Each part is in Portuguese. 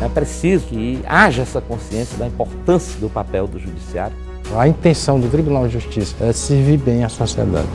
É preciso que haja essa consciência da importância do papel do judiciário. A intenção do Tribunal de Justiça é servir bem a sociedade.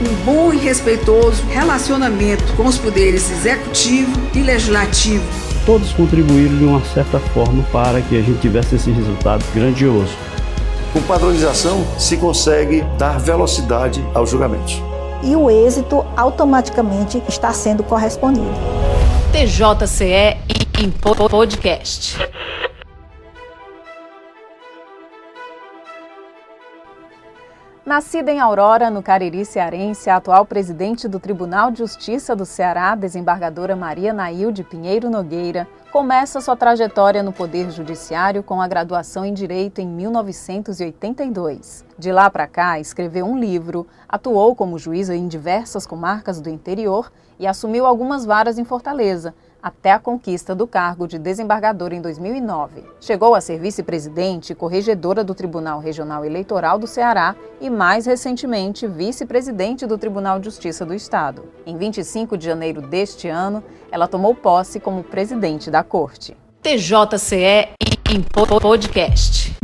Um bom e respeitoso relacionamento com os poderes executivo e legislativo. Todos contribuíram de uma certa forma para que a gente tivesse esse resultado grandioso. Com padronização se consegue dar velocidade aos julgamentos. E o êxito automaticamente está sendo correspondido. TJCE em podcast. Nascida em Aurora, no Cariri Cearense, a atual presidente do Tribunal de Justiça do Ceará, desembargadora Maria Nailde Pinheiro Nogueira, começa sua trajetória no Poder Judiciário com a graduação em Direito em 1982. De lá para cá, escreveu um livro, atuou como juíza em diversas comarcas do interior e assumiu algumas varas em Fortaleza, até a conquista do cargo de desembargadora em 2009. Chegou a ser vice-presidente e corregedora do Tribunal Regional Eleitoral do Ceará e, mais recentemente, vice-presidente do Tribunal de Justiça do Estado. Em 25 de janeiro deste ano, ela tomou posse como presidente da Corte. TJCE em podcast.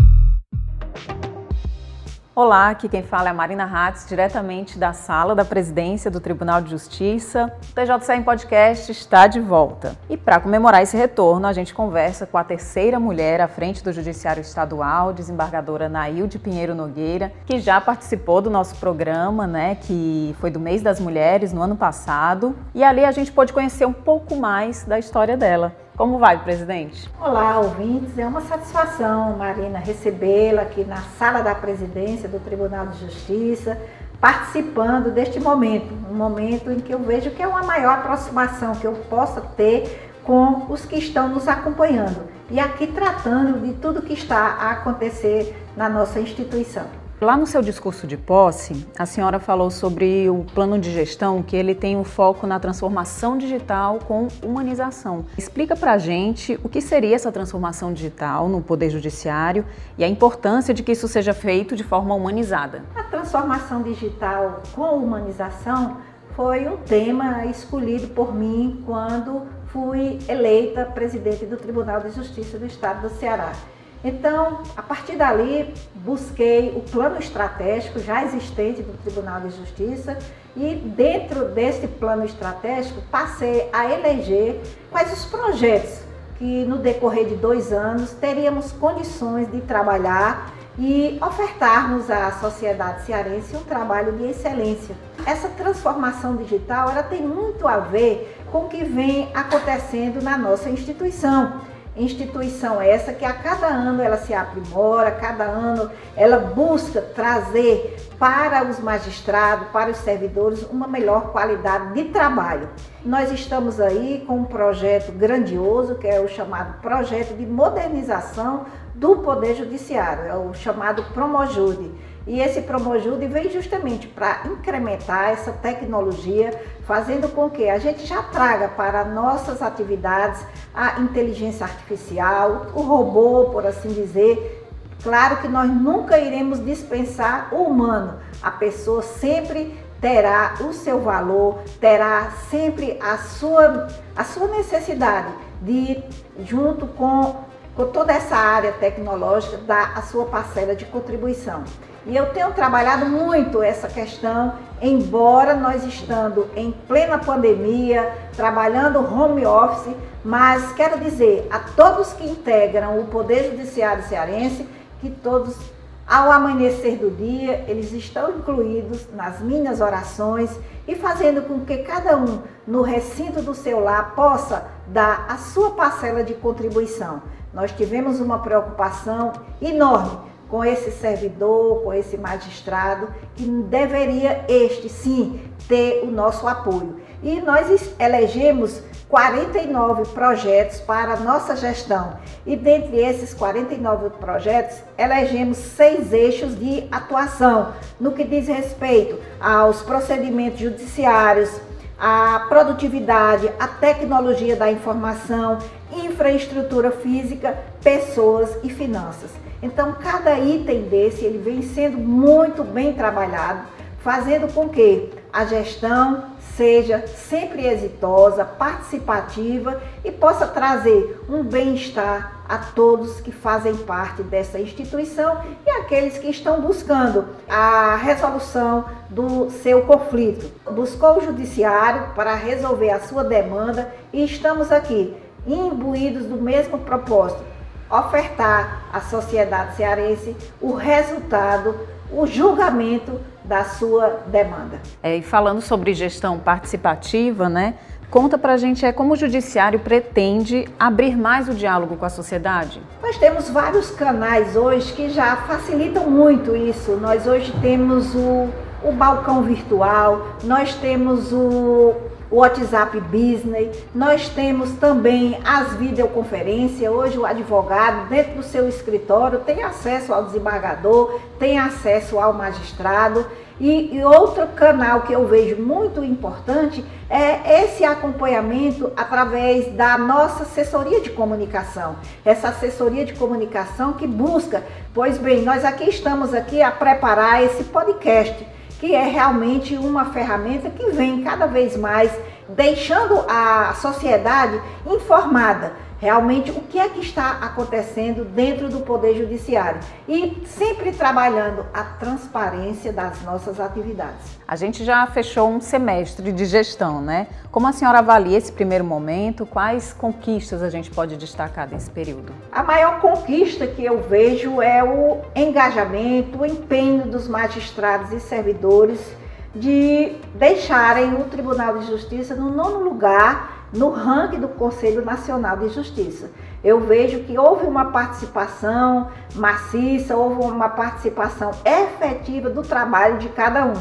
Olá, aqui quem fala é a Marina Hatz, diretamente da sala da presidência do Tribunal de Justiça. O TJC em Podcast está de volta. E para comemorar esse retorno, a gente conversa com a terceira mulher à frente do Judiciário Estadual, desembargadora Nailde Pinheiro Nogueira, que já participou do nosso programa, né, que foi do mês das mulheres no ano passado. E ali a gente pôde conhecer um pouco mais da história dela. Como vai, presidente? Olá, ouvintes. É uma satisfação, Marina, recebê-la aqui na sala da presidência do Tribunal de Justiça, participando deste momento, um momento em que eu vejo que é uma maior aproximação que eu possa ter com os que estão nos acompanhando e aqui tratando de tudo que está a acontecer na nossa instituição. Lá no seu discurso de posse, a senhora falou sobre o plano de gestão, que ele tem um foco na transformação digital com humanização. Explica para a gente o que seria essa transformação digital no Poder Judiciário e a importância de que isso seja feito de forma humanizada. A transformação digital com humanização foi um tema escolhido por mim quando fui eleita presidente do Tribunal de Justiça do Estado do Ceará. Então, a partir dali, busquei o plano estratégico já existente do Tribunal de Justiça e, dentro desse plano estratégico, passei a eleger quais os projetos que, no decorrer de dois anos, teríamos condições de trabalhar e ofertarmos à sociedade cearense um trabalho de excelência. Essa transformação digital ela tem muito a ver com o que vem acontecendo na nossa instituição Instituição essa que a cada ano ela se aprimora, cada ano ela busca trazer para os magistrados, para os servidores, uma melhor qualidade de trabalho. Nós estamos aí com um projeto grandioso, que é o chamado Projeto de Modernização do Poder Judiciário, é o chamado Promojude e esse Promojude vem justamente para incrementar essa tecnologia, fazendo com que a gente já traga para nossas atividades a inteligência artificial, o robô, por assim dizer. Claro que nós nunca iremos dispensar o humano, a pessoa sempre terá o seu valor, terá sempre a sua, a sua necessidade de, junto com, com toda essa área tecnológica, dar a sua parcela de contribuição. E eu tenho trabalhado muito essa questão, embora nós estando em plena pandemia, trabalhando home office, mas quero dizer a todos que integram o Poder Judiciário Cearense que todos, ao amanhecer do dia, eles estão incluídos nas minhas orações e fazendo com que cada um no recinto do seu lar possa dar a sua parcela de contribuição. Nós tivemos uma preocupação enorme com esse servidor, com esse magistrado, que deveria este sim ter o nosso apoio. E nós elegemos 49 projetos para a nossa gestão. E dentre esses 49 projetos, elegemos seis eixos de atuação no que diz respeito aos procedimentos judiciários, à produtividade, à tecnologia da informação, infraestrutura física, pessoas e finanças. Então, cada item desse ele vem sendo muito bem trabalhado, fazendo com que a gestão seja sempre exitosa, participativa e possa trazer um bem-estar a todos que fazem parte dessa instituição e aqueles que estão buscando a resolução do seu conflito. Buscou o judiciário para resolver a sua demanda e estamos aqui imbuídos do mesmo propósito, ofertar à sociedade cearense o resultado, o julgamento da sua demanda. É, e falando sobre gestão participativa, né? Conta pra gente é como o judiciário pretende abrir mais o diálogo com a sociedade. Nós temos vários canais hoje que já facilitam muito isso. Nós hoje temos o, o balcão virtual, nós temos o o WhatsApp Business, nós temos também as videoconferências. Hoje o advogado, dentro do seu escritório, tem acesso ao desembargador, tem acesso ao magistrado. E, e, outro canal que eu vejo muito importante é esse acompanhamento através da nossa assessoria de comunicação. Essa assessoria de comunicação que busca, pois bem, nós aqui estamos aqui a preparar esse podcast que é realmente uma ferramenta que vem cada vez mais deixando a sociedade informada realmente o que é que está acontecendo dentro do Poder Judiciário e sempre trabalhando a transparência das nossas atividades. A gente já fechou um semestre de gestão, né? Como a senhora avalia esse primeiro momento? Quais conquistas a gente pode destacar desse período? A maior conquista que eu vejo é o engajamento, o empenho dos magistrados e servidores de deixarem o Tribunal de Justiça no nono lugar no ranking do Conselho Nacional de Justiça. Eu vejo que houve uma participação maciça, houve uma participação efetiva do trabalho de cada um.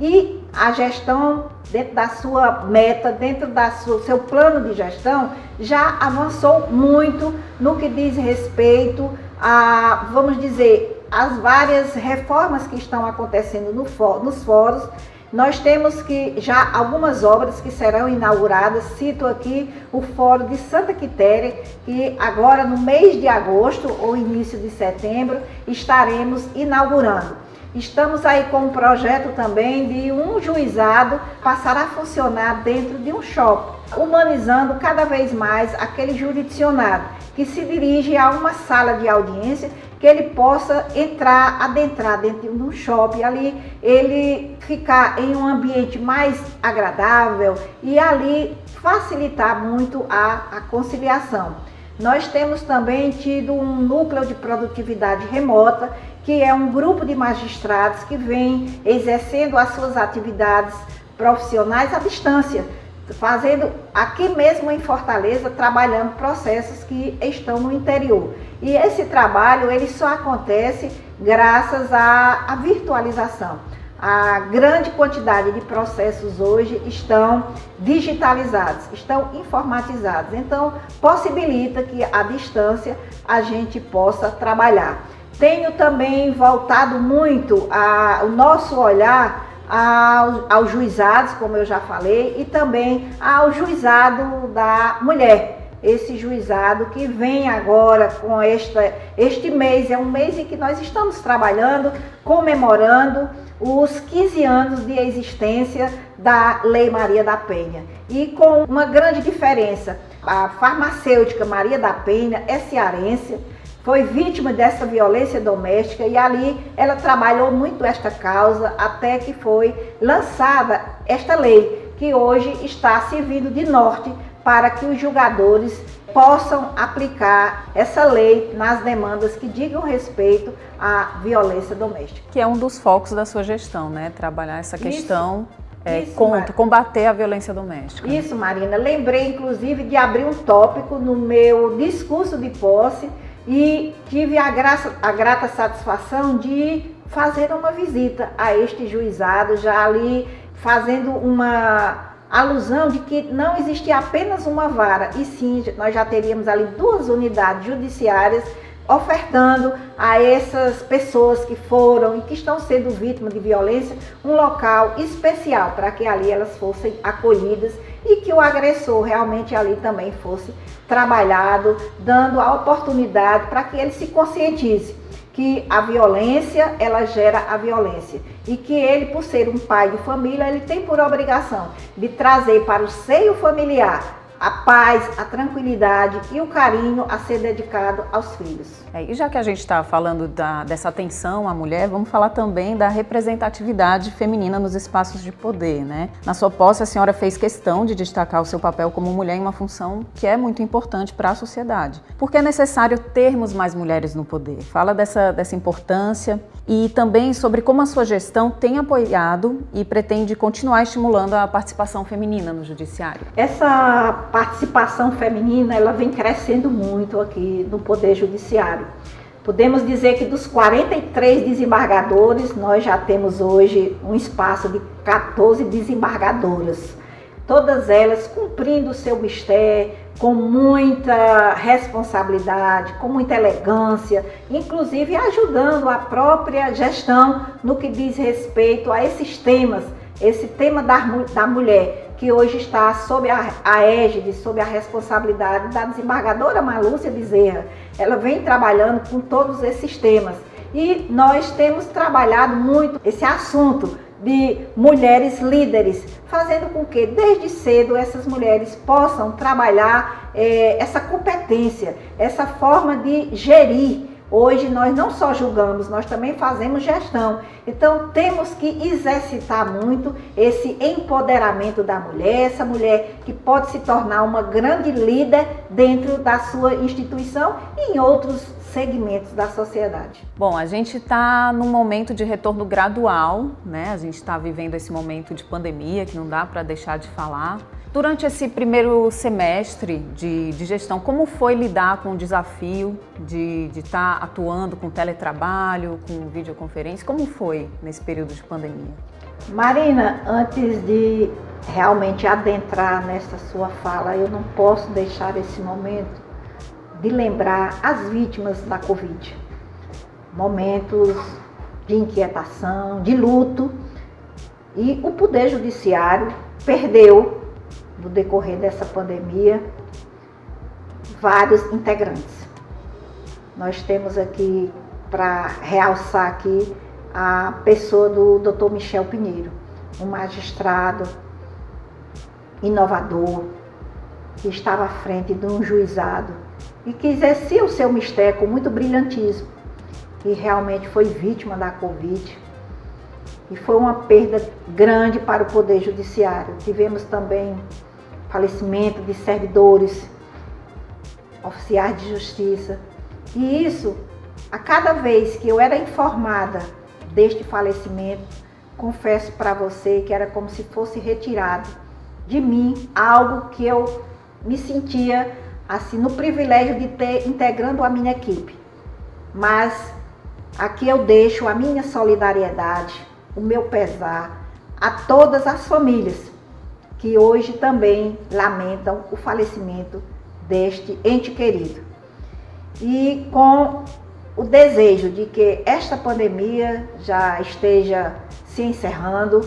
E a gestão, dentro da sua meta, dentro do seu plano de gestão, já avançou muito no que diz respeito a, vamos dizer, as várias reformas que estão acontecendo no, nos fóruns nós temos que já algumas obras que serão inauguradas. Cito aqui o Fórum de Santa Quitéria, que agora no mês de agosto ou início de setembro estaremos inaugurando. Estamos aí com um projeto também de um juizado passar a funcionar dentro de um shopping, humanizando cada vez mais aquele jurisdicionado que se dirige a uma sala de audiência que ele possa entrar, adentrar dentro de um shopping ali, ele ficar em um ambiente mais agradável e ali facilitar muito a, a conciliação. Nós temos também tido um núcleo de produtividade remota, que é um grupo de magistrados que vem exercendo as suas atividades profissionais à distância fazendo aqui mesmo em Fortaleza, trabalhando processos que estão no interior. E esse trabalho ele só acontece graças à, à virtualização. A grande quantidade de processos hoje estão digitalizados, estão informatizados. Então, possibilita que à distância a gente possa trabalhar. Tenho também voltado muito a, o nosso olhar aos, aos juizados, como eu já falei, e também ao juizado da mulher. Esse juizado que vem agora com esta, este mês, é um mês em que nós estamos trabalhando, comemorando os 15 anos de existência da Lei Maria da Penha. E com uma grande diferença, a farmacêutica Maria da Penha é cearense, foi vítima dessa violência doméstica e ali ela trabalhou muito esta causa até que foi lançada esta lei, que hoje está servindo de norte para que os julgadores possam aplicar essa lei nas demandas que digam respeito à violência doméstica. Que é um dos focos da sua gestão, né? Trabalhar essa questão Isso. É, Isso, contra, combater a violência doméstica. Isso, Marina. Lembrei, inclusive, de abrir um tópico no meu discurso de posse e tive a, graça, a grata satisfação de fazer uma visita a este juizado, já ali fazendo uma alusão de que não existia apenas uma vara, e sim nós já teríamos ali duas unidades judiciárias ofertando a essas pessoas que foram e que estão sendo vítimas de violência um local especial para que ali elas fossem acolhidas e que o agressor realmente ali também fosse trabalhado, dando a oportunidade para que ele se conscientize. que a violência ela gera a violência e que ele, por ser um pai de família, ele tem por obrigação de trazer para o seio familiar a paz, a tranquilidade e o carinho a ser dedicado aos filhos. É, e já que a gente está falando da, dessa atenção à mulher, vamos falar também da representatividade feminina nos espaços de poder, né? Na sua posse, a senhora fez questão de destacar o seu papel como mulher em uma função que é muito importante para a sociedade. Por que é necessário termos mais mulheres no poder? Fala dessa, dessa importância e também sobre como a sua gestão tem apoiado e pretende continuar estimulando a participação feminina no judiciário. Essa participação feminina ela vem crescendo muito aqui no poder judiciário. Podemos dizer que dos 43 desembargadores, nós já temos hoje um espaço de 14 desembargadoras. Todas elas cumprindo o seu mistério, com muita responsabilidade, com muita elegância, inclusive ajudando a própria gestão no que diz respeito a esses temas, esse tema da, da mulher, que hoje está sob a, a égide, sob a responsabilidade da desembargadora Malúcia Bezerra. Ela vem trabalhando com todos esses temas. E nós temos trabalhado muito esse assunto de mulheres líderes, fazendo com que desde cedo essas mulheres possam trabalhar é, essa competência, essa forma de gerir. Hoje nós não só julgamos, nós também fazemos gestão. Então temos que exercitar muito esse empoderamento da mulher, essa mulher que pode se tornar uma grande líder dentro da sua instituição e em outros segmentos da sociedade. Bom, a gente está num momento de retorno gradual, né? A gente está vivendo esse momento de pandemia que não dá para deixar de falar. Durante esse primeiro semestre de, de, gestão, como foi lidar com o desafio de estar tá atuando com teletrabalho, com videoconferência? Como foi nesse período de pandemia? Marina, antes de realmente adentrar nessa sua fala, eu não posso deixar esse momento de lembrar as vítimas da Covid. Momentos de inquietação, de luto. E o Poder Judiciário perdeu, no decorrer dessa pandemia, vários integrantes. Nós temos aqui, para realçar aqui, a pessoa do Dr. Michel Pinheiro, um magistrado inovador, que estava à frente de um juizado e que exercia o seu mistério com muito brilhantismo e realmente foi vítima da Covid. E foi uma perda grande para o Poder Judiciário. Tivemos também falecimento de servidores, oficiais de justiça. E isso, a cada vez que eu era informada deste falecimento, confesso para você que era como se fosse retirado de mim algo que eu me sentia assim no privilégio de ter integrando a minha equipe. Mas aqui eu deixo a minha solidariedade, o meu pesar a todas as famílias que hoje também lamentam o falecimento deste ente querido. E com o desejo de que esta pandemia já esteja se encerrando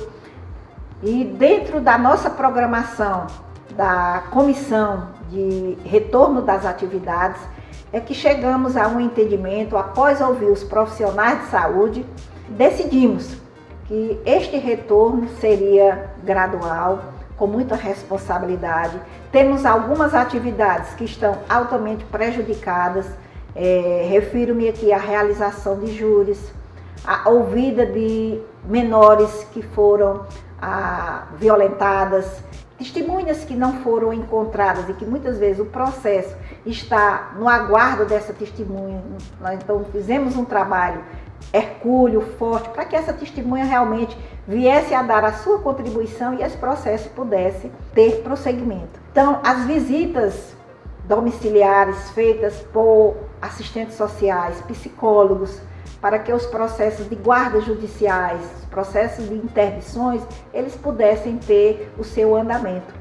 e dentro da nossa programação da comissão de retorno das atividades, é que chegamos a um entendimento, após ouvir os profissionais de saúde, decidimos que este retorno seria gradual, com muita responsabilidade. Temos algumas atividades que estão altamente prejudicadas, é, refiro-me aqui à realização de júris, a ouvida de menores que foram ah, violentadas, testemunhas que não foram encontradas e que muitas vezes o processo está no aguardo dessa testemunha. Nós então fizemos um trabalho hercúleo, forte, para que essa testemunha realmente viesse a dar a sua contribuição e esse processo pudesse ter prosseguimento. Então, as visitas domiciliares feitas por assistentes sociais, psicólogos, para que os processos de guardas judiciais, os processos de interdições, eles pudessem ter o seu andamento.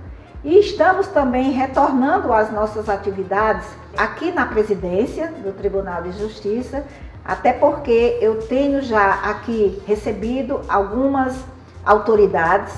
E estamos também retornando às nossas atividades aqui na presidência do Tribunal de Justiça, até porque eu tenho já aqui recebido algumas autoridades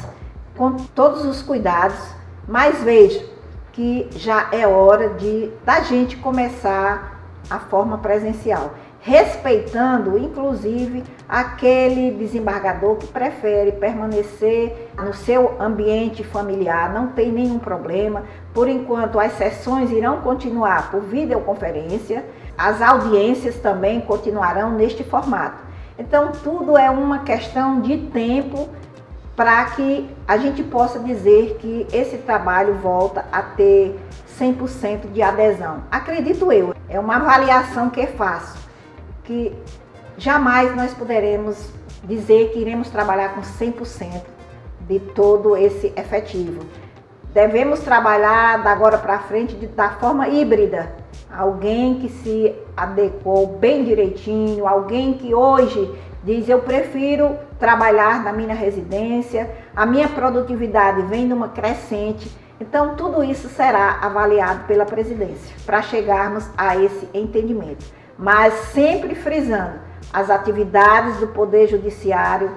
com todos os cuidados, mas vejo que já é hora de da gente começar a forma presencial respeitando inclusive aquele desembargador que prefere permanecer no seu ambiente familiar, não tem nenhum problema. Por enquanto, as sessões irão continuar por videoconferência, as audiências também continuarão neste formato. Então, tudo é uma questão de tempo para que a gente possa dizer que esse trabalho volta a ter 100% de adesão. Acredito eu, é uma avaliação que faço que jamais nós poderemos dizer que iremos trabalhar com 100% de todo esse efetivo. Devemos trabalhar da agora para frente de, da forma híbrida. Alguém que se adequou bem direitinho, alguém que hoje diz eu prefiro trabalhar na minha residência, a minha produtividade vem numa crescente. Então tudo isso será avaliado pela presidência para chegarmos a esse entendimento mas sempre frisando as atividades do Poder Judiciário,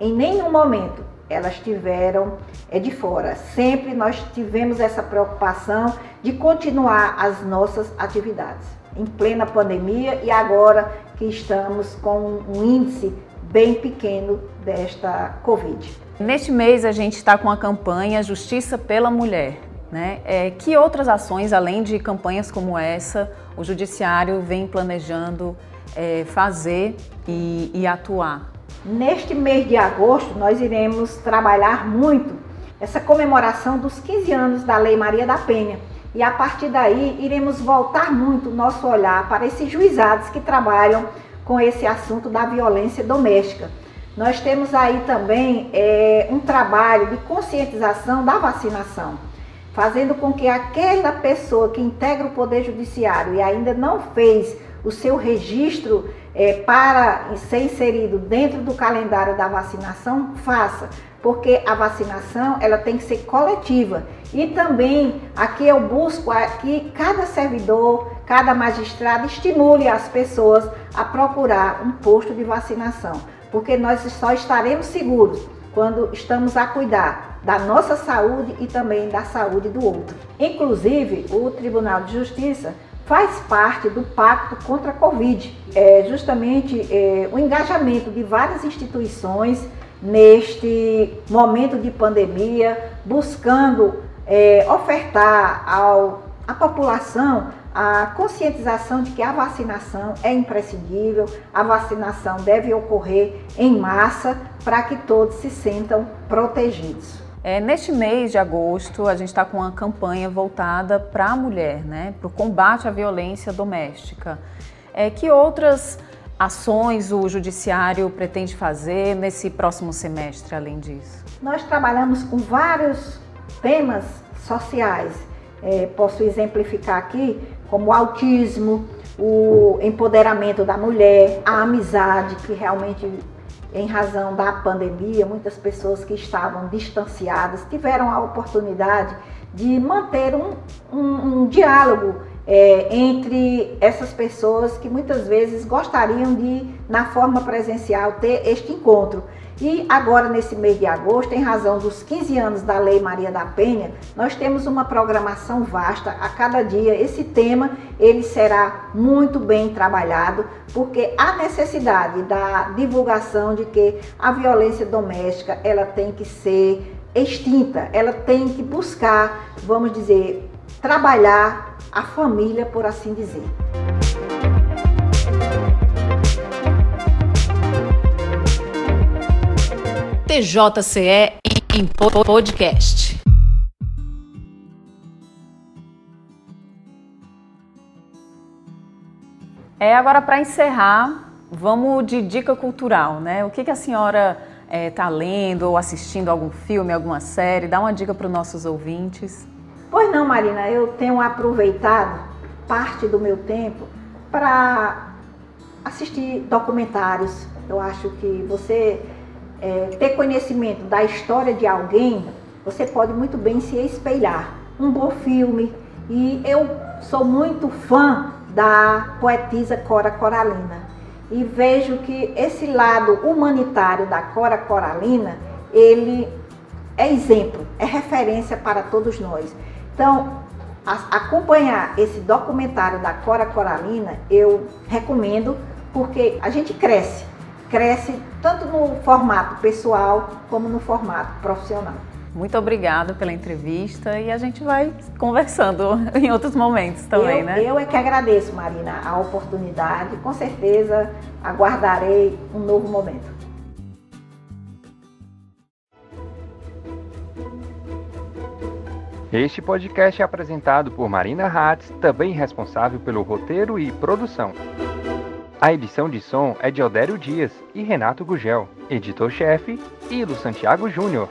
em nenhum momento elas tiveram é de fora. Sempre nós tivemos essa preocupação de continuar as nossas atividades em plena pandemia e agora que estamos com um índice bem pequeno desta Covid. Neste mês a gente está com a campanha Justiça pela Mulher. Né? É, que outras ações, além de campanhas como essa, o Judiciário vem planejando é, fazer e, e atuar? Neste mês de agosto, nós iremos trabalhar muito essa comemoração dos 15 anos da Lei Maria da Penha. E a partir daí, iremos voltar muito o nosso olhar para esses juizados que trabalham com esse assunto da violência doméstica. Nós temos aí também é, um trabalho de conscientização da vacinação fazendo com que aquela pessoa que integra o Poder Judiciário e ainda não fez o seu registro é, para ser inserido dentro do calendário da vacinação, faça, porque a vacinação ela tem que ser coletiva. E também aqui eu busco que cada servidor, cada magistrado estimule as pessoas a procurar um posto de vacinação, porque nós só estaremos seguros quando estamos a cuidar da nossa saúde e também da saúde do outro. Inclusive, o Tribunal de Justiça faz parte do Pacto contra a Covid. É justamente é, o engajamento de várias instituições neste momento de pandemia, buscando é, ofertar ao, à população a conscientização de que a vacinação é imprescindível, a vacinação deve ocorrer em massa para que todos se sintam protegidos. É, neste mês de agosto, a gente está com uma campanha voltada para a mulher, né, para o combate à violência doméstica. É, que outras ações o Judiciário pretende fazer nesse próximo semestre, além disso? Nós trabalhamos com vários temas sociais. É, posso exemplificar aqui como o autismo, o empoderamento da mulher, a amizade, que realmente, em razão da pandemia, muitas pessoas que estavam distanciadas tiveram a oportunidade de manter um, um, um diálogo é, entre essas pessoas que muitas vezes gostariam de, na forma presencial, ter este encontro. E agora, nesse mês de agosto, em razão dos 15 anos da Lei Maria da Penha, nós temos uma programação vasta. A cada dia, esse tema ele será muito bem trabalhado, porque há necessidade da divulgação de que a violência doméstica ela tem que ser extinta, ela tem que buscar, vamos dizer, trabalhar a família, por assim dizer. TJCE em podcast. É agora para encerrar, vamos de dica cultural, né? O que, que a senhora está é, lendo ou assistindo algum filme, alguma série? Dá uma dica para os nossos ouvintes. Pois não, Marina, eu tenho aproveitado parte do meu tempo para assistir documentários. Eu acho que você é, ter conhecimento da história de alguém, você pode muito bem se espelhar. Um bom filme. E eu sou muito fã da poetisa Cora Coralina. E vejo que esse lado humanitário da Cora Coralina, ele é exemplo, é referência para todos nós. Então, a, acompanhar esse documentário da Cora Coralina, eu recomendo porque a gente cresce, cresce tanto no formato pessoal como no formato profissional. Muito obrigada pela entrevista e a gente vai conversando em outros momentos também, eu, né? Eu é que agradeço, Marina, a oportunidade. Com certeza aguardarei um novo momento. Este podcast é apresentado por Marina Hatz, também responsável pelo roteiro e produção. A edição de som é de Aldério Dias e Renato Gugel, editor-chefe, e Santiago Júnior.